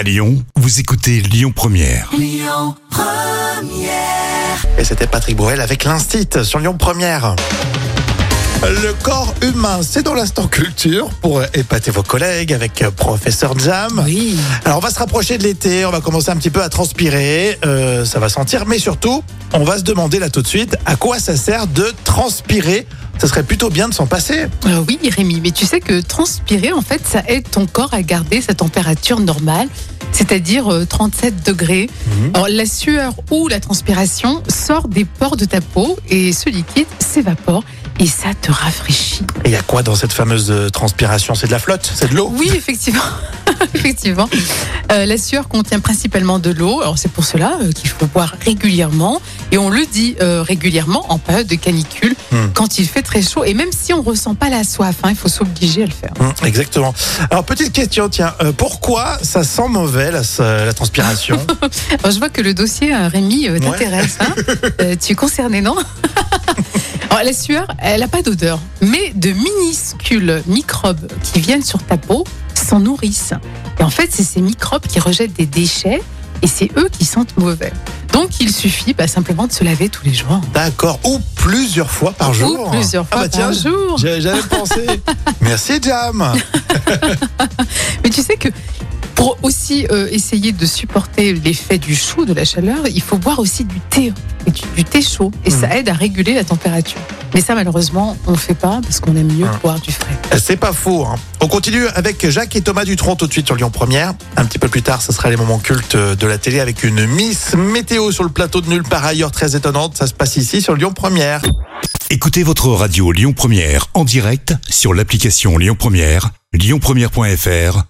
À Lyon, vous écoutez Lyon Première. Et c'était Patrick Bruel avec l'Instit sur Lyon Première. Le corps humain, c'est dans l'instant culture pour épater vos collègues avec euh, professeur Jam. Oui. Alors on va se rapprocher de l'été, on va commencer un petit peu à transpirer, euh, ça va sentir, mais surtout, on va se demander là tout de suite à quoi ça sert de transpirer. Ça serait plutôt bien de s'en passer. Euh, oui, Rémi, mais tu sais que transpirer, en fait, ça aide ton corps à garder sa température normale, c'est-à-dire euh, 37 degrés. Mhm. Alors, la sueur ou la transpiration sort des pores de ta peau et ce liquide s'évapore et ça te rafraîchit. Et il y a quoi dans cette fameuse euh, transpiration? C'est de la flotte? C'est de l'eau? Oui, effectivement. effectivement. Euh, la sueur contient principalement de l'eau. Alors, c'est pour cela euh, qu'il faut boire régulièrement. Et on le dit euh, régulièrement en période de canicule, Hmm. quand il fait très chaud. Et même si on ressent pas la soif, hein, il faut s'obliger à le faire. Hum, Exactement. Alors petite question, tiens, pourquoi ça sent mauvais la, la transpiration Alors, je vois que le dossier, euh, Rémi, t'intéresse. hein. Tu es concerné, non Alors, La sueur, elle n'a pas d'odeur, mais de minuscules microbes qui viennent sur ta peau s'en nourrissent. Et en fait, c'est ces microbes qui rejettent des déchets et c'est eux qui sentent mauvais. Donc, il suffit bah, simplement de se laver tous les jours. D'accord. Ou plusieurs fois par jour. Ou plusieurs Ah fois bah tiens, par jour. J'avais pensé. Merci Jam. Mais tu sais que pour aussi euh, essayer de supporter l'effet du chaud, de la chaleur, il faut boire aussi du thé, et du, du thé chaud. Et ça aide à réguler la température. Mais ça, malheureusement, on ne le fait pas parce qu'on aime mieux Ah. boire du frais. C'est pas faux. hein. On continue avec Jacques et Thomas Dutronc tout de suite sur Lyon Première. Un petit peu plus tard, ce sera les moments cultes de la télé avec une Miss Météo sur le plateau de nulle part ailleurs très étonnante. Ça se passe ici sur Lyon Première. Écoutez votre radio Lyon Première en direct sur l'application Lyon Première, lyonpremière.fr